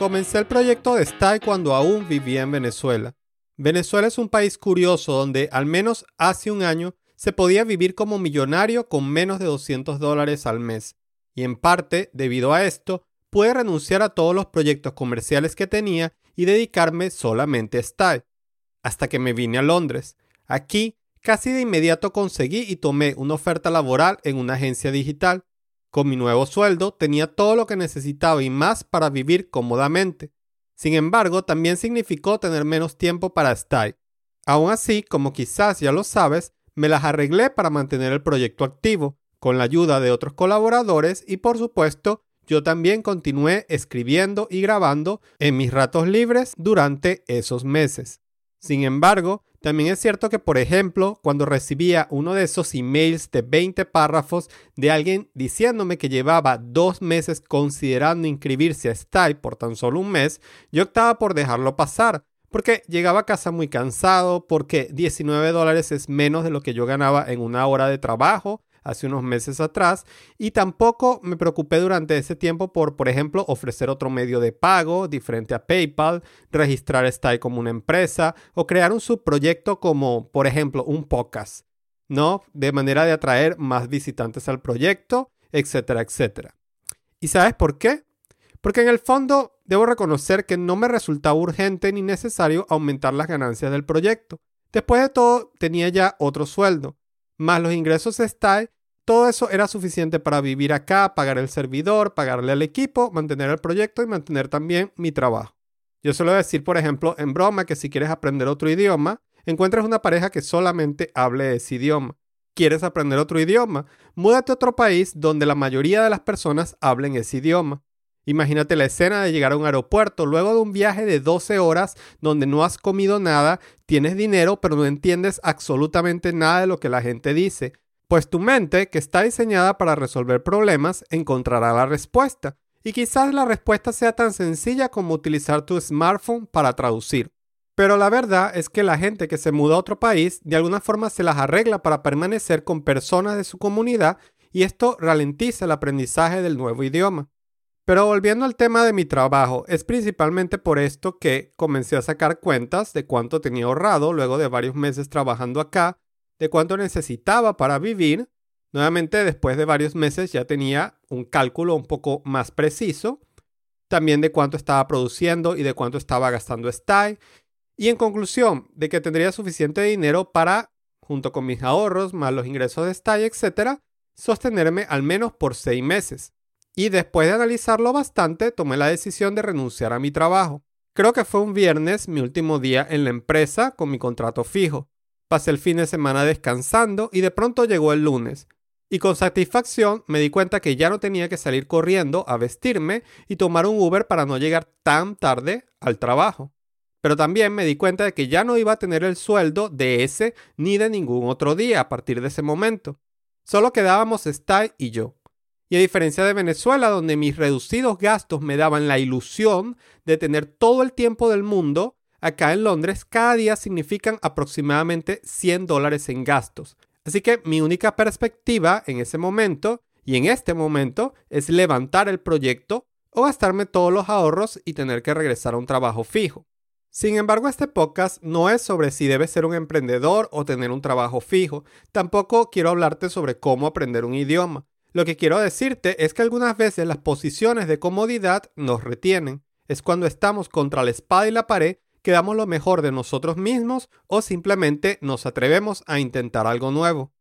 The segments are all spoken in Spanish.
Comencé el proyecto de Style cuando aún vivía en Venezuela. Venezuela es un país curioso donde al menos hace un año se podía vivir como millonario con menos de 200 dólares al mes. Y en parte, debido a esto, pude renunciar a todos los proyectos comerciales que tenía y dedicarme solamente a Style. Hasta que me vine a Londres. Aquí, casi de inmediato conseguí y tomé una oferta laboral en una agencia digital. Con mi nuevo sueldo tenía todo lo que necesitaba y más para vivir cómodamente. Sin embargo, también significó tener menos tiempo para Style. Aún así, como quizás ya lo sabes, me las arreglé para mantener el proyecto activo, con la ayuda de otros colaboradores y por supuesto, yo también continué escribiendo y grabando en mis ratos libres durante esos meses. Sin embargo, también es cierto que, por ejemplo, cuando recibía uno de esos emails de 20 párrafos de alguien diciéndome que llevaba dos meses considerando inscribirse a Style por tan solo un mes, yo optaba por dejarlo pasar, porque llegaba a casa muy cansado, porque 19 dólares es menos de lo que yo ganaba en una hora de trabajo, hace unos meses atrás y tampoco me preocupé durante ese tiempo por, por ejemplo, ofrecer otro medio de pago diferente a PayPal, registrar Style como una empresa o crear un subproyecto como, por ejemplo, un podcast, ¿no? De manera de atraer más visitantes al proyecto, etcétera, etcétera. ¿Y sabes por qué? Porque en el fondo debo reconocer que no me resultaba urgente ni necesario aumentar las ganancias del proyecto. Después de todo, tenía ya otro sueldo más los ingresos de Style, todo eso era suficiente para vivir acá, pagar el servidor, pagarle al equipo, mantener el proyecto y mantener también mi trabajo. Yo suelo decir, por ejemplo, en broma que si quieres aprender otro idioma, encuentres una pareja que solamente hable ese idioma. ¿Quieres aprender otro idioma? Múdate a otro país donde la mayoría de las personas hablen ese idioma. Imagínate la escena de llegar a un aeropuerto luego de un viaje de 12 horas donde no has comido nada, tienes dinero pero no entiendes absolutamente nada de lo que la gente dice. Pues tu mente, que está diseñada para resolver problemas, encontrará la respuesta. Y quizás la respuesta sea tan sencilla como utilizar tu smartphone para traducir. Pero la verdad es que la gente que se muda a otro país de alguna forma se las arregla para permanecer con personas de su comunidad y esto ralentiza el aprendizaje del nuevo idioma. Pero volviendo al tema de mi trabajo, es principalmente por esto que comencé a sacar cuentas de cuánto tenía ahorrado luego de varios meses trabajando acá, de cuánto necesitaba para vivir. Nuevamente, después de varios meses ya tenía un cálculo un poco más preciso, también de cuánto estaba produciendo y de cuánto estaba gastando Style. Y en conclusión, de que tendría suficiente dinero para, junto con mis ahorros, más los ingresos de Style, etc., sostenerme al menos por seis meses y después de analizarlo bastante tomé la decisión de renunciar a mi trabajo. Creo que fue un viernes, mi último día en la empresa con mi contrato fijo. Pasé el fin de semana descansando y de pronto llegó el lunes. Y con satisfacción me di cuenta que ya no tenía que salir corriendo a vestirme y tomar un Uber para no llegar tan tarde al trabajo. Pero también me di cuenta de que ya no iba a tener el sueldo de ese ni de ningún otro día a partir de ese momento. Solo quedábamos Style y yo. Y a diferencia de Venezuela, donde mis reducidos gastos me daban la ilusión de tener todo el tiempo del mundo, acá en Londres cada día significan aproximadamente 100 dólares en gastos. Así que mi única perspectiva en ese momento y en este momento es levantar el proyecto o gastarme todos los ahorros y tener que regresar a un trabajo fijo. Sin embargo, este podcast no es sobre si debes ser un emprendedor o tener un trabajo fijo. Tampoco quiero hablarte sobre cómo aprender un idioma. Lo que quiero decirte es que algunas veces las posiciones de comodidad nos retienen. Es cuando estamos contra la espada y la pared que damos lo mejor de nosotros mismos o simplemente nos atrevemos a intentar algo nuevo.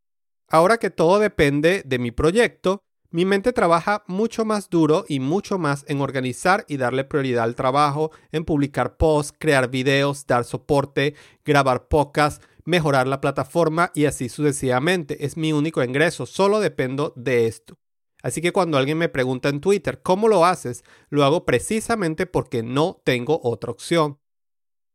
Ahora que todo depende de mi proyecto, mi mente trabaja mucho más duro y mucho más en organizar y darle prioridad al trabajo, en publicar posts, crear videos, dar soporte, grabar podcasts, mejorar la plataforma y así sucesivamente. Es mi único ingreso, solo dependo de esto. Así que cuando alguien me pregunta en Twitter, ¿cómo lo haces? Lo hago precisamente porque no tengo otra opción.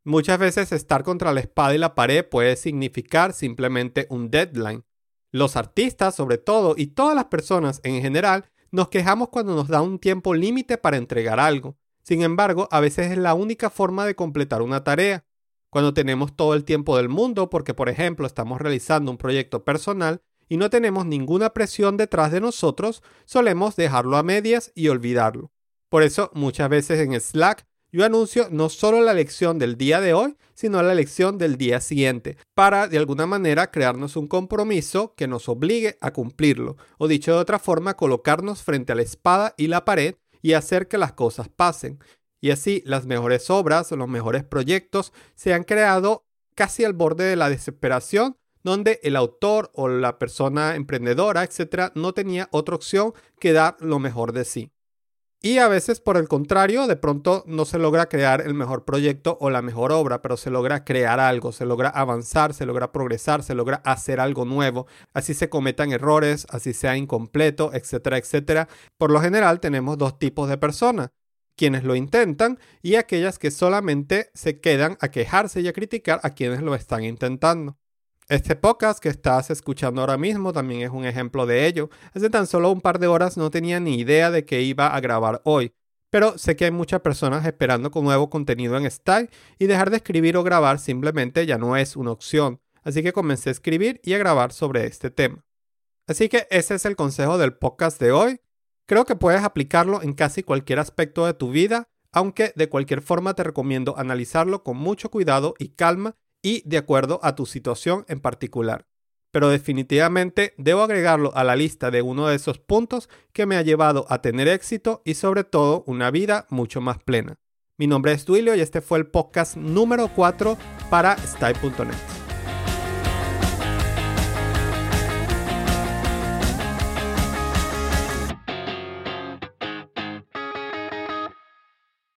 Muchas veces estar contra la espada y la pared puede significar simplemente un deadline. Los artistas, sobre todo, y todas las personas en general, nos quejamos cuando nos da un tiempo límite para entregar algo. Sin embargo, a veces es la única forma de completar una tarea cuando tenemos todo el tiempo del mundo porque, por ejemplo, estamos realizando un proyecto personal y no tenemos ninguna presión detrás de nosotros, solemos dejarlo a medias y olvidarlo. Por eso muchas veces en Slack yo anuncio no solo la lección del día de hoy, sino la lección del día siguiente, para de alguna manera crearnos un compromiso que nos obligue a cumplirlo, o dicho de otra forma, colocarnos frente a la espada y la pared y hacer que las cosas pasen. Y así las mejores obras los mejores proyectos se han creado casi al borde de la desesperación donde el autor o la persona emprendedora, etcétera, no tenía otra opción que dar lo mejor de sí. Y a veces, por el contrario, de pronto no se logra crear el mejor proyecto o la mejor obra, pero se logra crear algo, se logra avanzar, se logra progresar, se logra hacer algo nuevo. Así se cometan errores, así sea incompleto, etcétera, etcétera. Por lo general tenemos dos tipos de personas quienes lo intentan y aquellas que solamente se quedan a quejarse y a criticar a quienes lo están intentando. Este podcast que estás escuchando ahora mismo también es un ejemplo de ello. Hace tan solo un par de horas no tenía ni idea de que iba a grabar hoy, pero sé que hay muchas personas esperando con nuevo contenido en Style y dejar de escribir o grabar simplemente ya no es una opción. Así que comencé a escribir y a grabar sobre este tema. Así que ese es el consejo del podcast de hoy. Creo que puedes aplicarlo en casi cualquier aspecto de tu vida, aunque de cualquier forma te recomiendo analizarlo con mucho cuidado y calma y de acuerdo a tu situación en particular. Pero definitivamente debo agregarlo a la lista de uno de esos puntos que me ha llevado a tener éxito y sobre todo una vida mucho más plena. Mi nombre es Duilio y este fue el podcast número 4 para Style.net.